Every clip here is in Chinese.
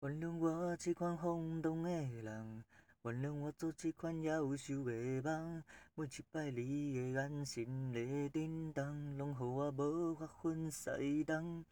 原谅我这款冲动的人，原谅我做这款夭寿的梦。每一摆你的眼神在震动，拢让我无法分西东。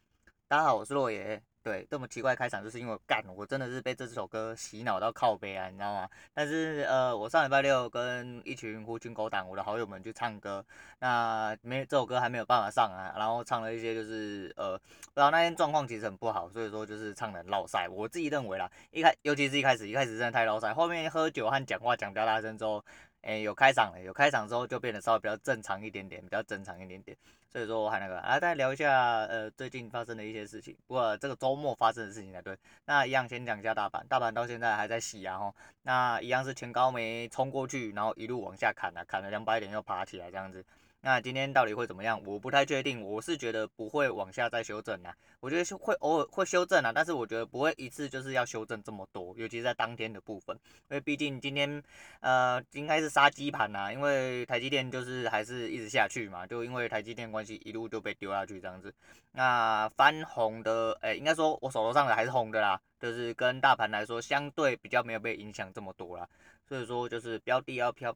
大家好，我是洛爷。对，这么奇怪开场，就是因为干，我真的是被这首歌洗脑到靠背啊，你知道吗？但是呃，我上礼拜六跟一群狐群狗党我的好友们去唱歌，那没这首歌还没有办法上啊，然后唱了一些就是呃，不知道那天状况其实很不好，所以说就是唱的很落赛。我自己认为啦，一开尤其是一开始，一开始真的太落赛，后面喝酒和讲话讲比较大声之后。哎、有开场了，有开场之后就变得稍微比较正常一点点，比较正常一点点。所以说我还那个啊，大家聊一下呃最近发生的一些事情。不过这个周末发生的事情才对。那一样先讲一下大盘，大盘到现在还在洗啊吼。那一样是前高没冲过去，然后一路往下砍啊，砍了两百点又爬起来这样子。那今天到底会怎么样？我不太确定。我是觉得不会往下再修正啦。我觉得会偶尔会修正啊，但是我觉得不会一次就是要修正这么多，尤其是在当天的部分。因为毕竟今天呃应该是杀鸡盘呐，因为台积电就是还是一直下去嘛，就因为台积电关系一路就被丢下去这样子。那翻红的，诶、应该说我手头上的还是红的啦，就是跟大盘来说相对比较没有被影响这么多啦。所以说就是标的要飘。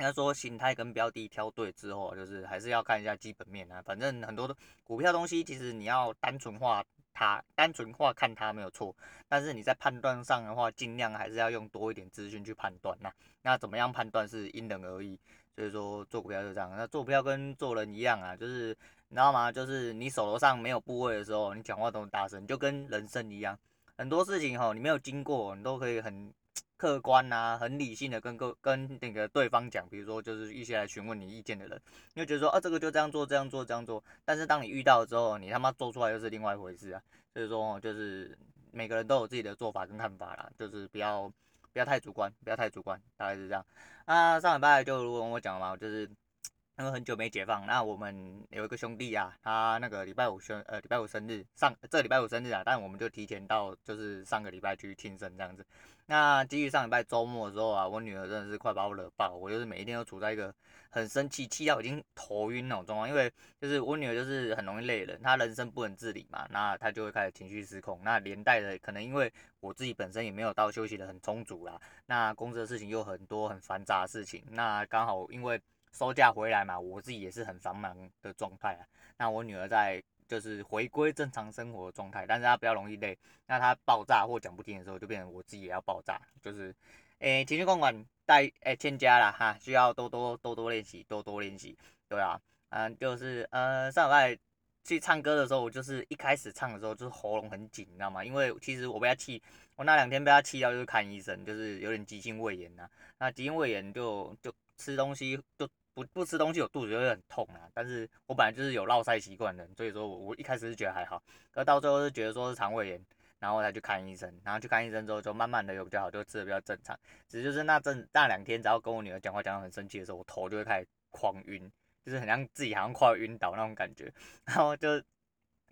应该说，形态跟标的挑对之后，就是还是要看一下基本面啊。反正很多的股票东西，其实你要单纯化它，单纯化看它没有错。但是你在判断上的话，尽量还是要用多一点资讯去判断呐。那怎么样判断是因人而异。所以说做股票就这样。那做股票跟做人一样啊，就是你知道吗？就是你手头上没有部位的时候，你讲话都很大声，就跟人生一样。很多事情哈，你没有经过，你都可以很。客观呐、啊，很理性的跟个跟那个对方讲，比如说就是一些来询问你意见的人，你就觉得说啊，这个就这样做，这样做，这样做。但是当你遇到之后，你他妈做出来又是另外一回事啊。所以说就是每个人都有自己的做法跟看法啦，就是不要不要太主观，不要太主观，大概是这样。啊，上礼拜就如果我讲嘛，就是。因为很久没解放，那我们有一个兄弟啊，他那个礼拜五生呃礼拜五生日，上这礼拜五生日啊，但我们就提前到就是上个礼拜去庆生这样子。那基于上礼拜周末的时候啊，我女儿真的是快把我惹爆，我就是每一天都处在一个很生气，气到已经头晕那种状况。因为就是我女儿就是很容易累人，她人生不能自理嘛，那她就会开始情绪失控。那连带的可能因为我自己本身也没有到休息的很充足啦，那公司的事情又很多很繁杂的事情，那刚好因为。收假回来嘛，我自己也是很繁忙的状态啊。那我女儿在就是回归正常生活的状态，但是她比较容易累。那她爆炸或讲不听的时候，就变成我自己也要爆炸。就是，诶、情绪控管带诶欠佳了哈，需要多多多多练习，多多练习。对啊，嗯，就是呃上礼拜去唱歌的时候，我就是一开始唱的时候就是喉咙很紧，你知道吗？因为其实我被她气，我那两天被她气到就是看医生，就是有点急性胃炎呐。那急性胃炎就就吃东西就。不不吃东西，我肚子就会很痛啊。但是我本来就是有落赛习惯的，所以说我我一开始是觉得还好，可到最后是觉得说是肠胃炎，然后才去看医生，然后去看医生之后就慢慢的有比较好，就吃的比较正常。只是就是那阵那两天，只要跟我女儿讲话讲到很生气的时候，我头就会开始狂晕，就是很像自己好像快要晕倒那种感觉。然后就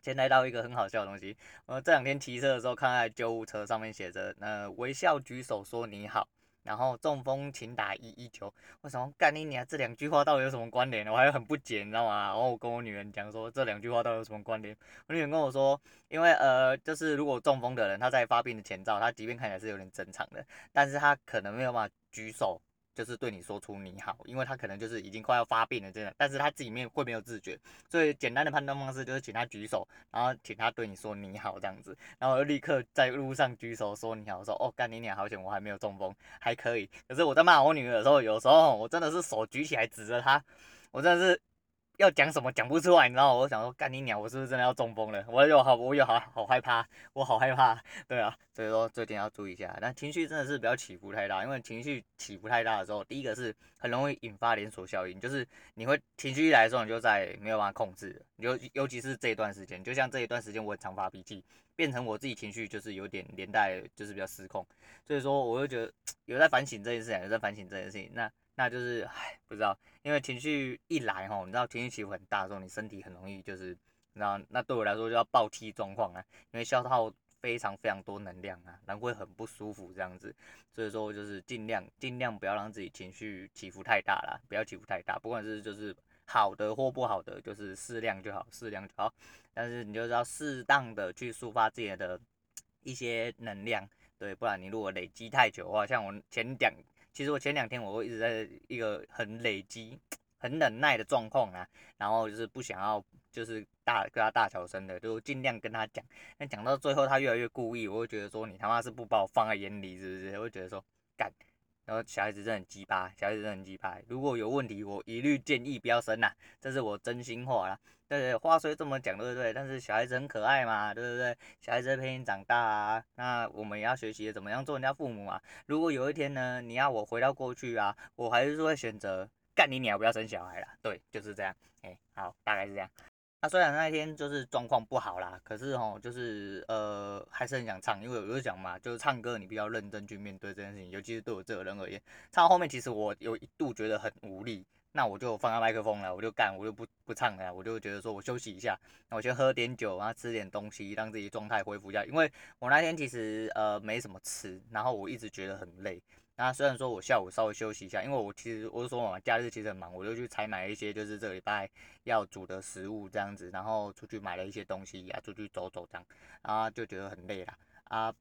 先来到一个很好笑的东西，我这两天骑车的时候，看到救护车上面写着，呃，微笑举手说你好。然后中风请打一一九，我想干你娘，这两句话到底有什么关联？我还很不解，你知道吗？然后我跟我女儿讲说，这两句话到底有什么关联？我女儿跟我说，因为呃，就是如果中风的人他在发病的前兆，他即便看起来是有点正常的，但是他可能没有办法举手。就是对你说出你好，因为他可能就是已经快要发病了，这样，但是他自己面会没有自觉，最简单的判断方式就是请他举手，然后请他对你说你好这样子，然后立刻在路上举手说你好，说哦干你娘好险我还没有中风，还可以，可是我在骂我女儿的时候，有时候我真的是手举起来指着她，我真的是。要讲什么讲不出来，你知道吗？我想说干你娘，我是不是真的要中风了？我有好，我有好好害怕，我好害怕，对啊，所以说最近要注意一下。但情绪真的是不要起伏太大，因为情绪起伏太大的时候，第一个是很容易引发连锁效应，就是你会情绪一来的时候，你就在没有办法控制，尤尤其是这一段时间，就像这一段时间我很常发脾气，变成我自己情绪就是有点连带，就是比较失控，所以说我就觉得 有在反省这件事情，有在反省这件事情，那。那就是唉，不知道，因为情绪一来吼，你知道情绪起伏很大的时候，你身体很容易就是，你知道，那对我来说就要爆踢状况啊，因为消耗非常非常多能量啊，然后会很不舒服这样子，所以说就是尽量尽量不要让自己情绪起伏太大啦，不要起伏太大，不管是就是好的或不好的，就是适量就好，适量就好，但是你就是要适当的去抒发自己的。一些能量，对，不然你如果累积太久的话，像我前两，其实我前两天我会一直在一个很累积、很忍耐的状况啊，然后就是不想要，就是大跟他大小声的，就尽量跟他讲，但讲到最后他越来越故意，我会觉得说你他妈是不把我放在眼里是不是？我会觉得说干。然后小孩子真的很鸡巴，小孩子真的很鸡巴。如果有问题，我一律建议不要生啦，这是我真心话啦。对对，话虽这么讲，对不对？但是小孩子很可爱嘛，对不对？小孩子陪你长大啊，那我们也要学习怎么样做人家父母啊。如果有一天呢，你要我回到过去啊，我还是会选择干你鸟，不要生小孩啦。对，就是这样。哎，好，大概是这样。那、啊、虽然那天就是状况不好啦，可是吼，就是呃，还是很想唱，因为我就讲嘛，就是唱歌你比较认真去面对这件事情，尤其是对我这个人而言，唱到后面其实我有一度觉得很无力，那我就放下麦克风了，我就干，我就不不唱了，我就觉得说我休息一下，那我先喝点酒，然后吃点东西，让自己状态恢复一下，因为我那天其实呃没什么吃，然后我一直觉得很累。那虽然说我下午稍微休息一下，因为我其实我是说嘛，假日其实很忙，我就去采买一些就是这个礼拜要煮的食物这样子，然后出去买了一些东西啊，出去走走这样，然后就觉得很累了啊，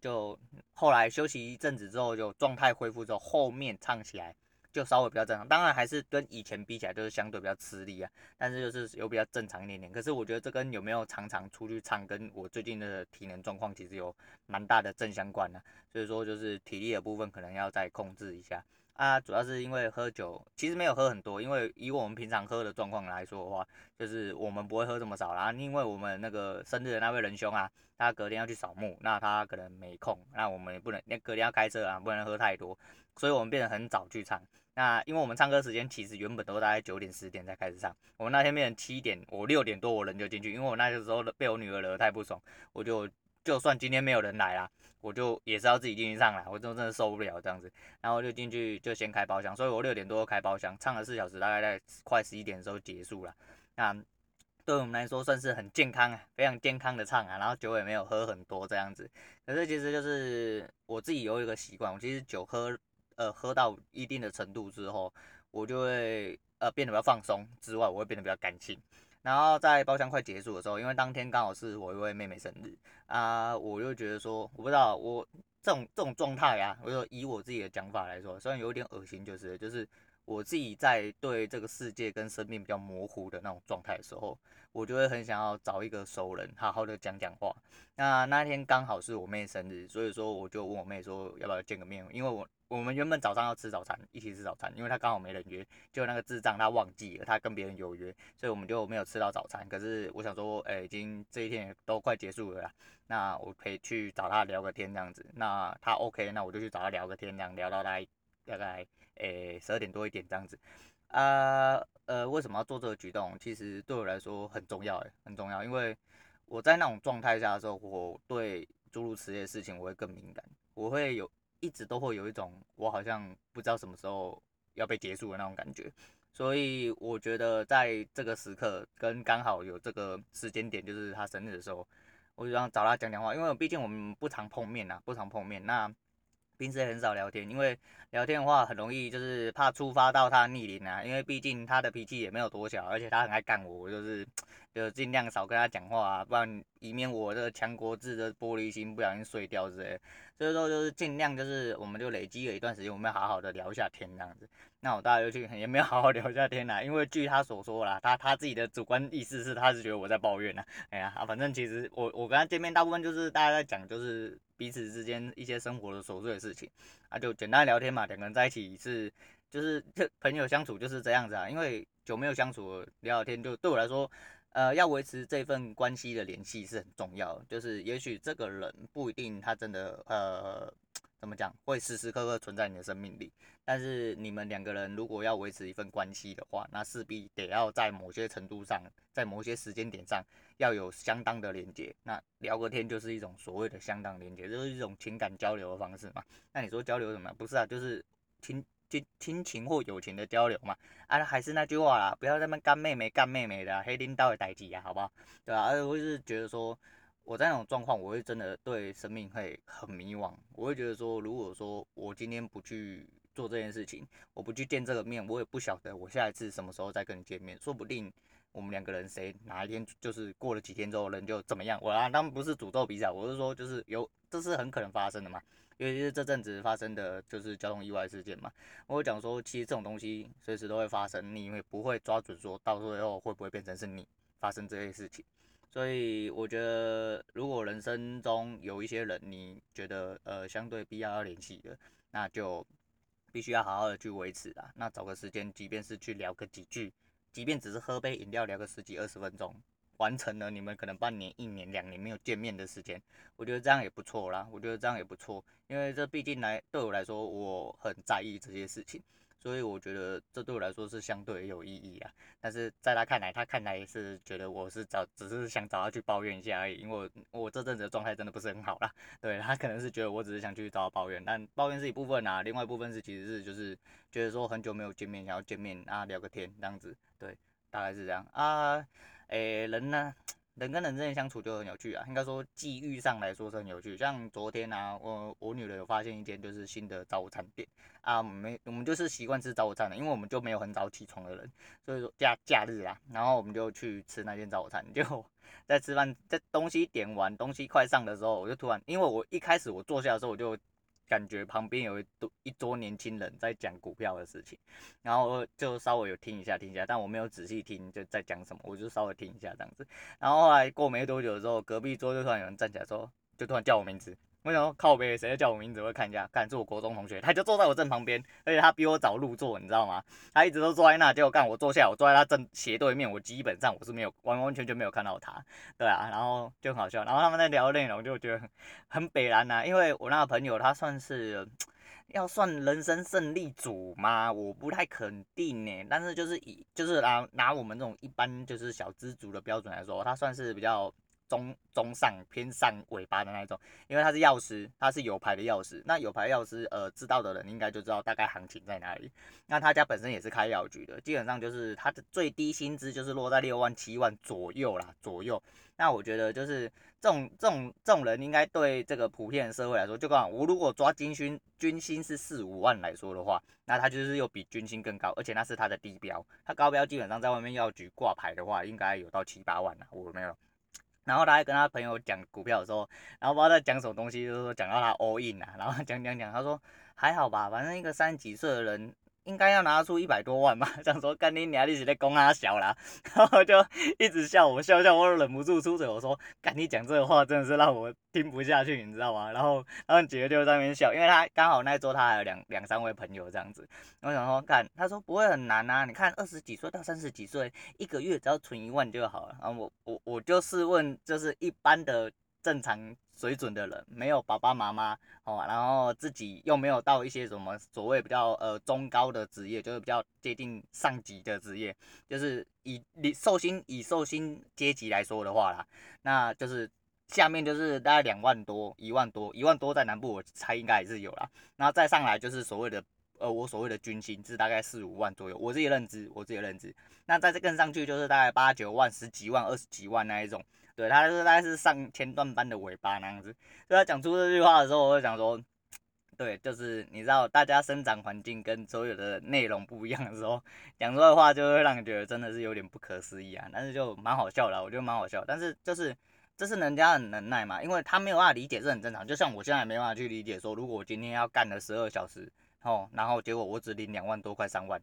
就后来休息一阵子之后，就状态恢复之后，后面唱起来。就稍微比较正常，当然还是跟以前比起来，就是相对比较吃力啊。但是就是有比较正常一点点。可是我觉得这跟有没有常常出去唱，跟我最近的体能状况其实有蛮大的正相关的啊。所以说就是体力的部分可能要再控制一下啊。主要是因为喝酒，其实没有喝很多，因为以我们平常喝的状况来说的话，就是我们不会喝这么少啦。因为我们那个生日的那位仁兄啊，他隔天要去扫墓，那他可能没空，那我们也不能，那隔天要开车啊，不能喝太多，所以我们变得很早去唱。那因为我们唱歌时间其实原本都大概九点十点才开始唱，我们那天变成七点，我六点多我人就进去，因为我那个时候被我女儿惹得太不爽，我就就算今天没有人来啦，我就也是要自己进去唱啦，我真真的受不了这样子，然后就进去就先开包厢，所以我六点多开包厢，唱了四小时，大概在快十一点的时候结束了。那对我们来说算是很健康啊，非常健康的唱啊，然后酒也没有喝很多这样子，可是其实就是我自己有一个习惯，我其实酒喝。呃，喝到一定的程度之后，我就会呃变得比较放松，之外我会变得比较感性。然后在包厢快结束的时候，因为当天刚好是我一位妹妹生日啊，我就觉得说，我不知道我这种这种状态啊，我就以我自己的讲法来说，虽然有点恶心，就是就是我自己在对这个世界跟生命比较模糊的那种状态的时候，我就会很想要找一个熟人，好好的讲讲话。那那天刚好是我妹生日，所以说我就问我妹说要不要见个面，因为我。我们原本早上要吃早餐，一起吃早餐，因为他刚好没人约，就那个智障他忘记了，他跟别人有约，所以我们就没有吃到早餐。可是我想说，哎，已经这一天也都快结束了啦，那我可以去找他聊个天这样子。那他 OK，那我就去找他聊个天，这样聊到大概大概诶十二点多一点这样子。啊呃，为什么要做这个举动？其实对我来说很重要，很重要，因为我在那种状态下的时候，我对诸如此类的事情我会更敏感，我会有。一直都会有一种我好像不知道什么时候要被结束的那种感觉，所以我觉得在这个时刻跟刚好有这个时间点，就是他生日的时候，我就想找他讲讲话，因为毕竟我们不常碰面呐，不常碰面，那平时很少聊天，因为聊天的话很容易就是怕触发到他逆鳞啊，因为毕竟他的脾气也没有多小，而且他很爱干我，我就是。就尽量少跟他讲话啊，不然以免我这个强国智的玻璃心不小心碎掉之类。所以说就是尽量就是，我们就累积了一段时间，我们要好好的聊一下天这样子。那我大概就去也没有好好聊一下天啦，因为据他所说啦，他他自己的主观意思是他是觉得我在抱怨呐。哎呀，反正其实我我跟他见面大部分就是大家在讲就是彼此之间一些生活的琐碎的事情啊，就简单聊天嘛，两个人在一起是就是这朋友相处就是这样子啊，因为久没有相处聊聊天，就对我来说。呃，要维持这份关系的联系是很重要。就是也许这个人不一定他真的呃，怎么讲，会时时刻刻存在你的生命里。但是你们两个人如果要维持一份关系的话，那势必得要在某些程度上，在某些时间点上要有相当的连接。那聊个天就是一种所谓的相当连接，就是一种情感交流的方式嘛。那你说交流什么？不是啊，就是听。亲亲情或友情的交流嘛，啊，还是那句话啦，不要在那干妹妹干妹妹的黑领导的代际啊，好不好？对啊，而且我是觉得说，我在那种状况，我会真的对生命会很迷惘。我会觉得说，如果说我今天不去做这件事情，我不去见这个面，我也不晓得我下一次什么时候再跟你见面，说不定我们两个人谁哪一天就是过了几天之后人就怎么样？我啊，当然不是诅咒比赛，我是说就是有，这是很可能发生的嘛。尤其是这阵子发生的就是交通意外事件嘛。我会讲说，其实这种东西随时都会发生，你也不会抓准说到最后会不会变成是你发生这些事情。所以我觉得，如果人生中有一些人，你觉得呃相对必要要联系的，那就必须要好好的去维持啦。那找个时间，即便是去聊个几句，即便只是喝杯饮料聊个十几二十分钟，完成了你们可能半年、一年、两年没有见面的时间，我觉得这样也不错啦。我觉得这样也不错，因为这毕竟来对我来说，我很在意这些事情。所以我觉得这对我来说是相对有意义啊，但是在他看来，他看来是觉得我是找，只是想找他去抱怨一下而已，因为我我这阵子的状态真的不是很好啦。对，他可能是觉得我只是想去找他抱怨，但抱怨是一部分啊，另外一部分是其实是就是觉得说很久没有见面，想要见面啊聊个天这样子，对，大概是这样啊，诶、人呢？人跟人之间相处就很有趣啊，应该说际遇上来说是很有趣。像昨天啊，我我女儿有发现一间就是新的早餐店啊，我们我们就是习惯吃早餐的，因为我们就没有很早起床的人，所以说假假日啦，然后我们就去吃那间早餐。就在吃饭，在东西点完，东西快上的时候，我就突然，因为我一开始我坐下的时候我就。感觉旁边有一桌一桌年轻人在讲股票的事情，然后就稍微有听一下听一下，但我没有仔细听就在讲什么，我就稍微听一下这样子。然后后来过没多久的时候，隔壁桌就突然有人站起来说，就突然叫我名字。我想说靠北，谁在叫我名字？我看一下，看是我国中同学，他就坐在我正旁边，而且他比我早入座，你知道吗？他一直都坐在那，结果干我坐下，我坐在他正斜对面，我基本上我是没有完完全全没有看到他，对啊，然后就很好笑，然后他们在聊的内容就觉得很北然呐，因为我那个朋友他算是 要算人生胜利组吗？我不太肯定呢，但是就是以就是拿拿我们这种一般就是小资族的标准来说，他算是比较。中中上偏上尾巴的那一种，因为他是药师，他是有牌的药师。那有牌药师，呃，知道的人应该就知道大概行情在哪里。那他家本身也是开药局的，基本上就是他的最低薪资就是落在六万七万左右啦，左右。那我觉得就是这种这种这种人，应该对这个普遍的社会来说，就刚好我如果抓军薪，军薪是四五万来说的话，那他就是又比军薪更高，而且那是他的低标，他高标基本上在外面药局挂牌的话，应该有到七八万啦，我没有。然后他还跟他朋友讲股票的时候，然后不知道在讲什么东西，就是说讲到他 all in 啊，然后讲讲讲，他说还好吧，反正一个三十几岁的人。应该要拿出一百多万吧，这样说干你娘，你是在供他小啦，然后就一直笑我，笑笑我都忍不住出嘴，我说干你讲这个话真的是让我听不下去，你知道吗？然后然后几个就在那边笑，因为他刚好那一桌他还有两两三位朋友这样子，我想说干，他说不会很难啊，你看二十几岁到三十几岁，一个月只要存一万就好了，然后我我我就是问，就是一般的。正常水准的人，没有爸爸妈妈哦，然后自己又没有到一些什么所谓比较呃中高的职业，就是比较接近上级的职业，就是以你寿星以寿星阶级来说的话啦，那就是下面就是大概两万多、一万多、一万多在南部我猜应该也是有啦，然后再上来就是所谓的呃我所谓的军薪是大概四五万左右，我自己认知，我自己认知，那再更上去就是大概八九万、十几万、二十几万那一种。对，他就是大概是上前段班的尾巴那样子，所以他讲出这句话的时候，我就想说，对，就是你知道，大家生长环境跟所有的内容不一样的时候，讲出来的话就会让你觉得真的是有点不可思议啊，但是就蛮好笑的，我觉得蛮好笑，但是就是这是人家的能耐嘛，因为他没有办法理解，这很正常，就像我现在没办法去理解说，如果我今天要干了十二小时，哦，然后结果我只领两万多块三万。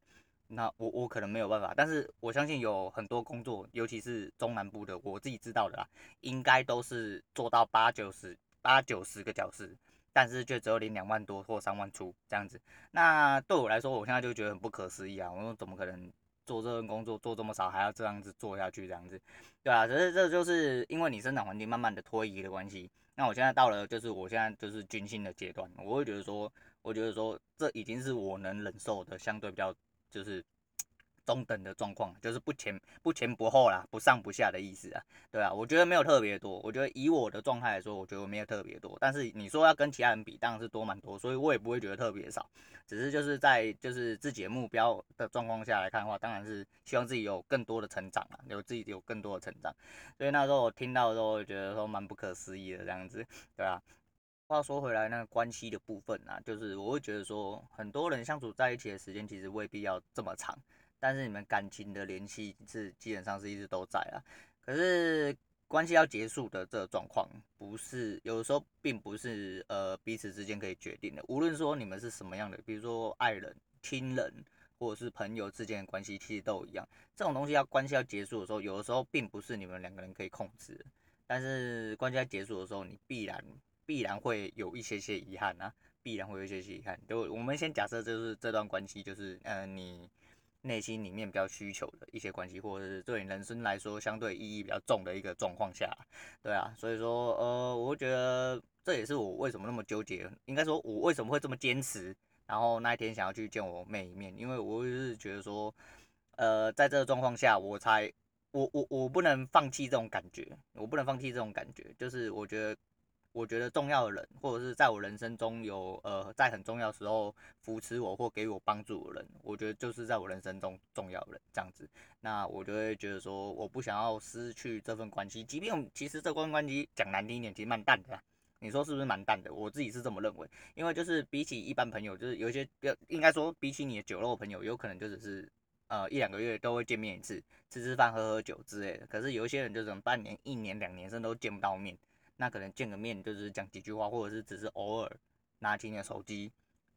那我我可能没有办法，但是我相信有很多工作，尤其是中南部的，我自己知道的啦，应该都是做到八九十八九十个小时，但是却只有领两万多或三万出这样子。那对我来说，我现在就觉得很不可思议啊！我说怎么可能做这份工作做这么少，还要这样子做下去这样子？对啊，只是这就是因为你生长环境慢慢的推移的关系。那我现在到了就是我现在就是军训的阶段，我会觉得说，我觉得说这已经是我能忍受的相对比较。就是中等的状况，就是不前不前不后啦，不上不下的意思啊，对啊，我觉得没有特别多，我觉得以我的状态来说，我觉得我没有特别多，但是你说要跟其他人比，当然是多蛮多，所以我也不会觉得特别少，只是就是在就是自己的目标的状况下来看的话，当然是希望自己有更多的成长啊，有自己有更多的成长，所以那时候我听到的时候，我觉得说蛮不可思议的这样子，对啊。话说回来，那个关系的部分啊，就是我会觉得说，很多人相处在一起的时间其实未必要这么长，但是你们感情的联系是基本上是一直都在啊。可是关系要结束的这个状况，不是有的时候并不是呃彼此之间可以决定的。无论说你们是什么样的，比如说爱人、亲人或者是朋友之间的关系，其实都一样。这种东西要关系要结束的时候，有的时候并不是你们两个人可以控制。但是关系要结束的时候，你必然必然会有一些些遗憾啊。必然会有一些些遗憾。就我们先假设，就是这段关系，就是呃，你内心里面比较需求的一些关系，或者是对你人生来说相对意义比较重的一个状况下，对啊，所以说呃，我觉得这也是我为什么那么纠结，应该说我为什么会这么坚持，然后那一天想要去见我妹一面，因为我是觉得说，呃，在这个状况下，我才我我我不能放弃这种感觉，我不能放弃这种感觉，就是我觉得。我觉得重要的人，或者是在我人生中有呃，在很重要的时候扶持我或给我帮助的人，我觉得就是在我人生中重要的人这样子。那我就会觉得说，我不想要失去这份关系，即便其实这份关系讲难听一点，其实蛮淡的。你说是不是蛮淡的？我自己是这么认为，因为就是比起一般朋友，就是有一些应该说比起你的酒肉朋友，有可能就只是呃一两个月都会见面一次，吃吃饭、喝喝酒之类的。可是有一些人就是半年、一年、两年甚至都见不到面。那可能见个面就是讲几句话，或者是只是偶尔拿起你的手机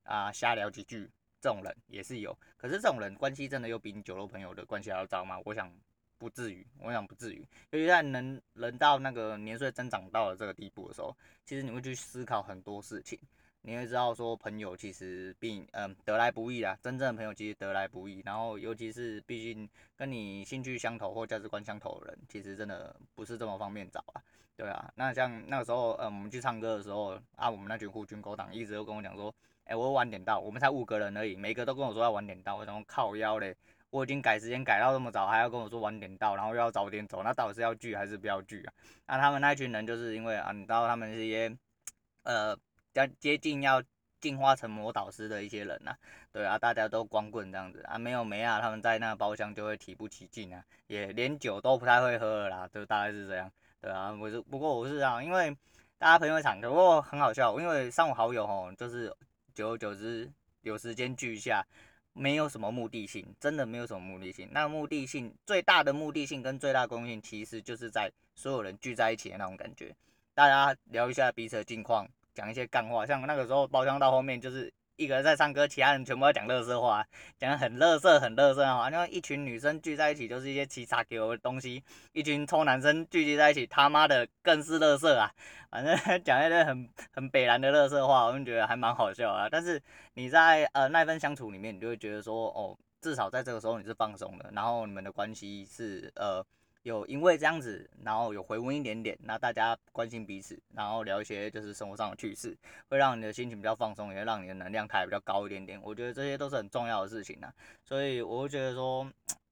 啊瞎聊几句，这种人也是有。可是这种人关系真的又比你酒肉朋友的关系还要糟吗？我想不至于，我想不至于。尤其在人人到那个年岁增长到了这个地步的时候，其实你会去思考很多事情。你会知道说朋友其实并嗯得来不易啊，真正的朋友其实得来不易。然后尤其是毕竟跟你兴趣相投或价值观相投的人，其实真的不是这么方便找啊。对啊，那像那个时候，嗯，我们去唱歌的时候，啊，我们那群护军狗党一直都跟我讲说，哎，我晚点到，我们才五个人而已，每个都跟我说要晚点到，我想靠腰嘞，我已经改时间改到这么早，还要跟我说晚点到，然后又要早点走，那到底是要聚还是不要聚啊？那他们那群人就是因为啊，你知道他们这些，呃，要接近要进化成魔导师的一些人呐、啊，对啊，大家都光棍这样子啊，没有没啊，他们在那个包厢就会提不起劲啊，也连酒都不太会喝了啦，就大概是这样。对啊，我是不过我是这样，因为大家朋友场，不过很好笑，因为三五好友吼，就是久而久之有时间聚一下，没有什么目的性，真的没有什么目的性。那目的性最大的目的性跟最大的公性，其实就是在所有人聚在一起的那种感觉，大家聊一下彼此的近况，讲一些干话，像那个时候包厢到后面就是。一个人在唱歌，其他人全部在讲乐色话，讲得很乐色，很乐色啊！因为一群女生聚在一起，就是一些七叉给我的东西；一群臭男生聚集在一起，他妈的更是乐色啊！反正 讲一些很很北烂的乐色话，我就觉得还蛮好笑啊。但是你在呃那份相处里面，你就会觉得说，哦，至少在这个时候你是放松的，然后你们的关系是呃。有因为这样子，然后有回温一点点，那大家关心彼此，然后聊一些就是生活上的趣事，会让你的心情比较放松，也会让你的能量开比较高一点点。我觉得这些都是很重要的事情呐，所以我会觉得说，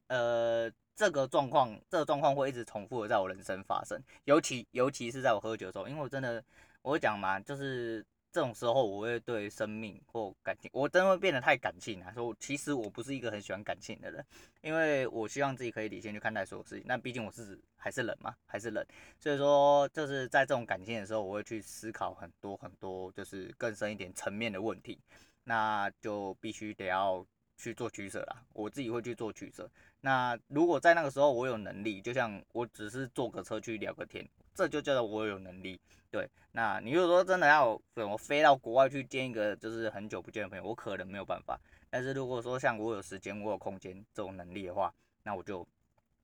呃，这个状况，这个状况会一直重复的在我人生发生，尤其尤其是在我喝酒的时候，因为我真的，我会讲嘛，就是。这种时候，我会对生命或感情，我真的会变得太感性啊。说其实我不是一个很喜欢感性的人，因为我希望自己可以理性去看待所有事情。那毕竟我是还是人嘛，还是人，所以说就是在这种感性的时候，我会去思考很多很多，就是更深一点层面的问题。那就必须得要去做取舍啦。我自己会去做取舍。那如果在那个时候我有能力，就像我只是坐个车去聊个天，这就叫做我有能力。对，那你如果说真的要怎么飞到国外去见一个就是很久不见的朋友，我可能没有办法。但是如果说像我有时间，我有空间这种能力的话，那我就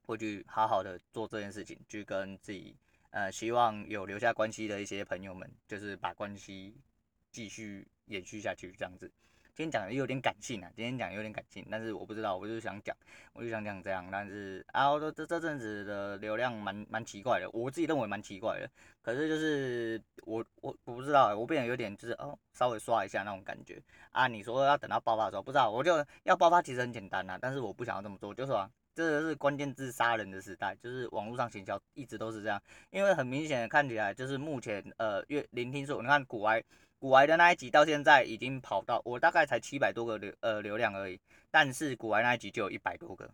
会去好好的做这件事情，去跟自己呃希望有留下关系的一些朋友们，就是把关系继续延续下去这样子。今天讲的有点感性啊，今天讲有点感性，但是我不知道，我就想讲，我就想讲这样，但是啊，我说这这阵子的流量蛮蛮奇怪的，我自己认为蛮奇怪的，可是就是我我我不知道，我变得有点就是哦，稍微刷一下那种感觉。啊，你说要等到爆发的时候，不知道，我就要爆发其实很简单呐、啊，但是我不想要这么做，就是说这个是关键字杀人的时代，就是网络上行销一直都是这样，因为很明显的看起来就是目前呃越聆听数，你看古埃古埃的那一集到现在已经跑到我大概才七百多个流呃流量而已，但是古埃那一集就有一百多个，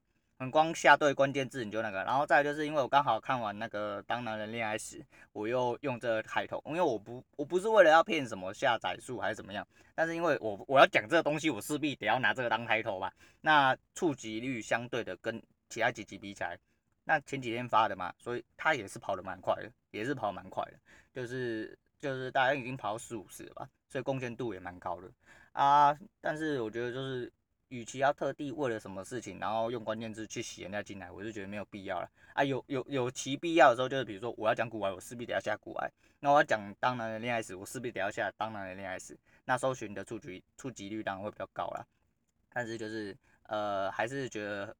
光下对关键字你就那个，然后再就是因为我刚好看完那个《当男人恋爱时》，我又用这个开头，因为我不我不是为了要骗什么下载数还是怎么样，但是因为我我要讲这个东西，我势必得要拿这个当开头吧。那触及率相对的跟其他几集比起来，那前几天发的嘛，所以他也是跑得蛮快的，也是跑蛮快的，就是就是大概已经跑四五十了吧，所以贡献度也蛮高的啊。但是我觉得就是。与其要特地为了什么事情，然后用关键字去洗人家进来，我就觉得没有必要了啊。有有有其必要的时候，就是比如说我要讲古玩，我势必得要下古玩；那我要讲当男人恋爱史，我势必得要下当男人恋爱史。那搜寻的触及触及率当然会比较高啦。但是就是呃，还是觉得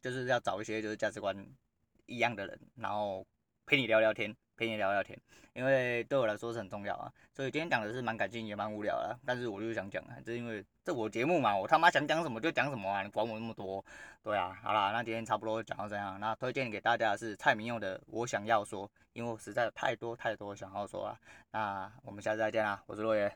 就是要找一些就是价值观一样的人，然后陪你聊聊天。陪你聊聊天，因为对我来说是很重要啊，所以今天讲的是蛮感性也蛮无聊的，但是我就想讲啊，这因为这我节目嘛，我他妈想讲什么就讲什么啊，你管我那么多？对啊，好啦，那今天差不多讲到这样，那推荐给大家的是蔡明佑的《我想要说》，因为我实在太多太多想要说啊，那我们下次再见啦，我是落叶。